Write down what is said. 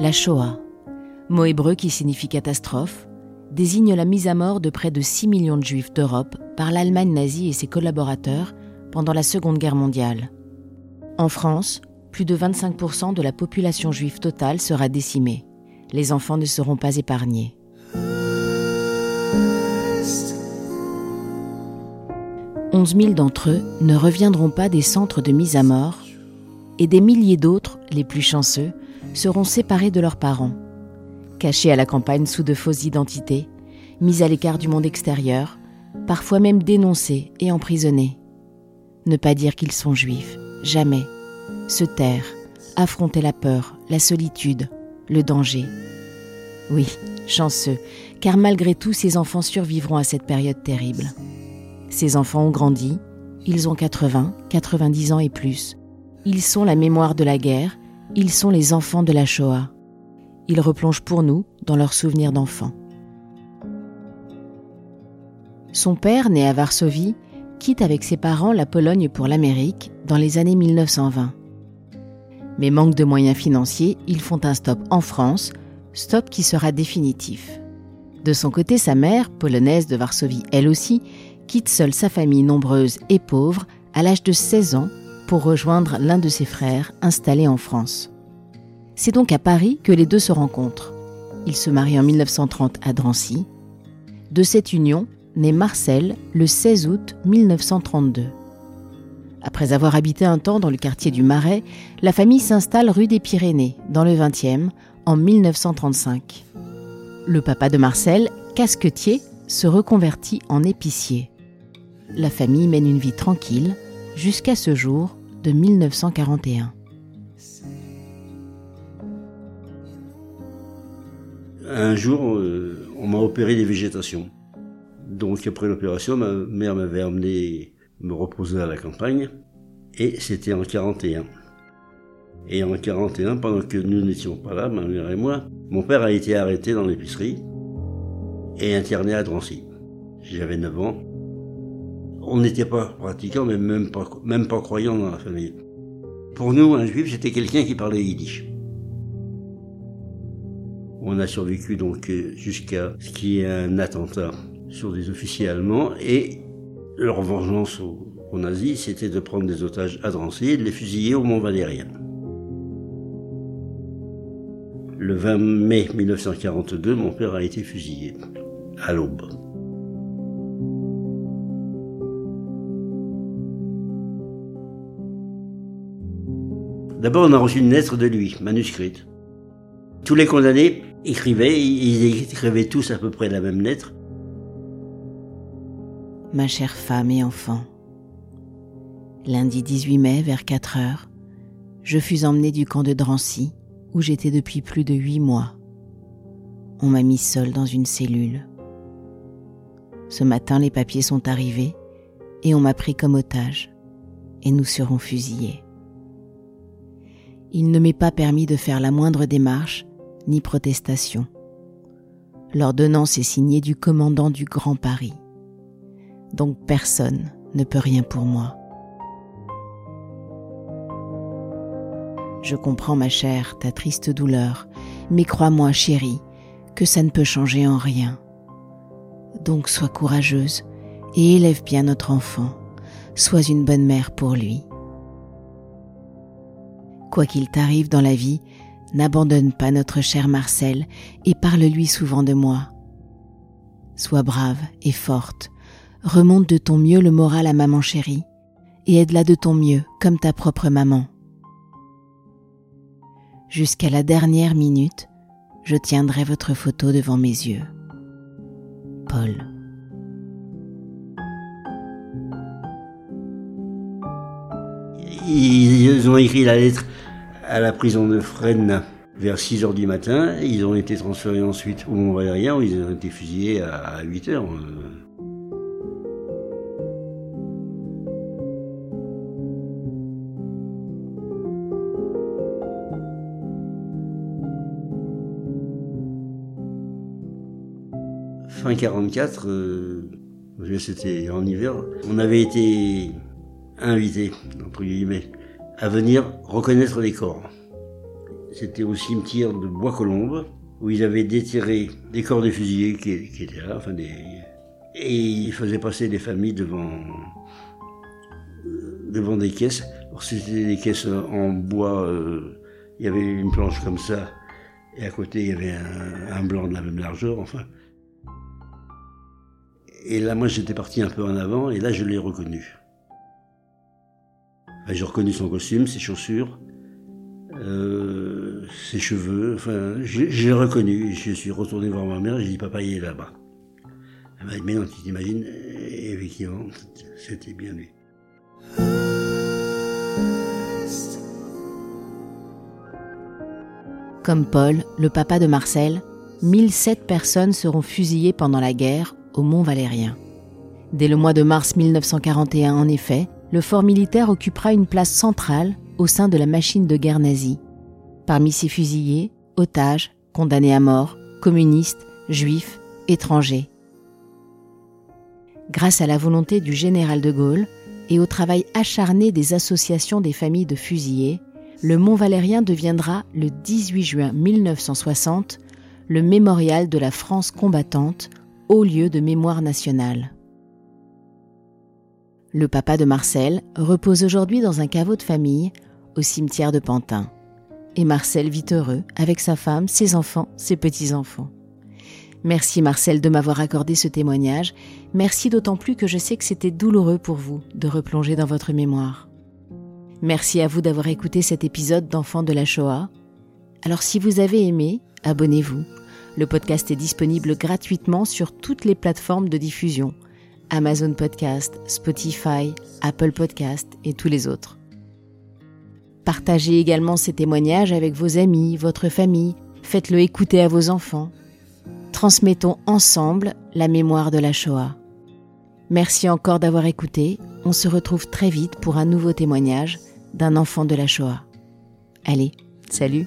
La Shoah, mot hébreu qui signifie catastrophe, désigne la mise à mort de près de 6 millions de juifs d'Europe par l'Allemagne nazie et ses collaborateurs pendant la Seconde Guerre mondiale. En France, plus de 25% de la population juive totale sera décimée. Les enfants ne seront pas épargnés. 11 000 d'entre eux ne reviendront pas des centres de mise à mort et des milliers d'autres, les plus chanceux, seront séparés de leurs parents, cachés à la campagne sous de fausses identités, mis à l'écart du monde extérieur, parfois même dénoncés et emprisonnés. Ne pas dire qu'ils sont juifs, jamais. Se taire, affronter la peur, la solitude, le danger. Oui, chanceux, car malgré tout, ces enfants survivront à cette période terrible. Ces enfants ont grandi, ils ont 80, 90 ans et plus. Ils sont la mémoire de la guerre, ils sont les enfants de la Shoah. Ils replongent pour nous dans leurs souvenirs d'enfants. Son père, né à Varsovie, quitte avec ses parents la Pologne pour l'Amérique dans les années 1920. Mais manque de moyens financiers, ils font un stop en France, stop qui sera définitif. De son côté, sa mère, polonaise de Varsovie elle aussi, quitte seule sa famille nombreuse et pauvre à l'âge de 16 ans pour rejoindre l'un de ses frères installé en France. C'est donc à Paris que les deux se rencontrent. Ils se marient en 1930 à Drancy. De cette union naît Marcel le 16 août 1932. Après avoir habité un temps dans le quartier du Marais, la famille s'installe rue des Pyrénées, dans le 20e, en 1935. Le papa de Marcel, casquetier, se reconvertit en épicier la famille mène une vie tranquille jusqu'à ce jour de 1941. Un jour, euh, on m'a opéré des végétations. Donc après l'opération, ma mère m'avait amené me reposer à la campagne et c'était en 41. Et en 41, pendant que nous n'étions pas là, ma mère et moi, mon père a été arrêté dans l'épicerie et interné à Drancy. J'avais 9 ans on n'était pas pratiquants, mais même pas, croyants dans la famille. Pour nous, un juif, c'était quelqu'un qui parlait yiddish. On a survécu donc jusqu'à ce qu'il y ait un attentat sur des officiers allemands et leur vengeance aux, nazis, c'était de prendre des otages à Drancy et de les fusiller au Mont Valérien. Le 20 mai 1942, mon père a été fusillé à l'aube. D'abord, on a reçu une lettre de lui, manuscrite. Tous les condamnés écrivaient, ils écrivaient tous à peu près la même lettre. Ma chère femme et enfant, lundi 18 mai vers 4 heures, je fus emmenée du camp de Drancy, où j'étais depuis plus de huit mois. On m'a mis seule dans une cellule. Ce matin, les papiers sont arrivés et on m'a pris comme otage, et nous serons fusillés il ne m'est pas permis de faire la moindre démarche ni protestation. L'ordonnance est signée du commandant du Grand Paris. Donc personne ne peut rien pour moi. Je comprends, ma chère, ta triste douleur, mais crois-moi, chérie, que ça ne peut changer en rien. Donc sois courageuse et élève bien notre enfant. Sois une bonne mère pour lui. Quoi qu'il t'arrive dans la vie, n'abandonne pas notre cher Marcel et parle-lui souvent de moi. Sois brave et forte, remonte de ton mieux le moral à maman chérie et aide-la de ton mieux comme ta propre maman. Jusqu'à la dernière minute, je tiendrai votre photo devant mes yeux. Paul. Ils ont écrit la lettre à la prison de Fresnes vers 6 heures du matin. Ils ont été transférés ensuite au Mont-Valérien où ils ont été fusillés à 8 heures. Fin 44, euh, c'était en hiver, on avait été invités, entre guillemets, à venir reconnaître les corps. C'était au cimetière de Bois-Colombes, où ils avaient déterré des corps de fusillés qui, étaient là, enfin des... et ils faisaient passer des familles devant, devant des caisses. C'était des caisses en bois, euh, il y avait une planche comme ça, et à côté il y avait un, un blanc de la même largeur, enfin. Et là, moi, j'étais parti un peu en avant, et là, je l'ai reconnu. J'ai reconnu son costume, ses chaussures, euh, ses cheveux. Enfin, j'ai reconnu. Je suis retourné voir ma mère, j'ai dit, papa, il est là-bas. Elle m'a dit, mais non, tu t'imagines Effectivement, c'était bien lui. Comme Paul, le papa de Marcel, 1007 personnes seront fusillées pendant la guerre au Mont Valérien. Dès le mois de mars 1941, en effet, le fort militaire occupera une place centrale au sein de la machine de guerre nazie. Parmi ces fusillés, otages, condamnés à mort, communistes, juifs, étrangers. Grâce à la volonté du général de Gaulle et au travail acharné des associations des familles de fusillés, le Mont Valérien deviendra, le 18 juin 1960, le mémorial de la France combattante, haut lieu de mémoire nationale. Le papa de Marcel repose aujourd'hui dans un caveau de famille au cimetière de Pantin. Et Marcel vit heureux avec sa femme, ses enfants, ses petits-enfants. Merci Marcel de m'avoir accordé ce témoignage. Merci d'autant plus que je sais que c'était douloureux pour vous de replonger dans votre mémoire. Merci à vous d'avoir écouté cet épisode d'Enfants de la Shoah. Alors si vous avez aimé, abonnez-vous. Le podcast est disponible gratuitement sur toutes les plateformes de diffusion Amazon Podcast, Spotify, Apple Podcast et tous les autres. Partagez également ces témoignages avec vos amis, votre famille, faites-le écouter à vos enfants. Transmettons ensemble la mémoire de la Shoah. Merci encore d'avoir écouté, on se retrouve très vite pour un nouveau témoignage d'un enfant de la Shoah. Allez, salut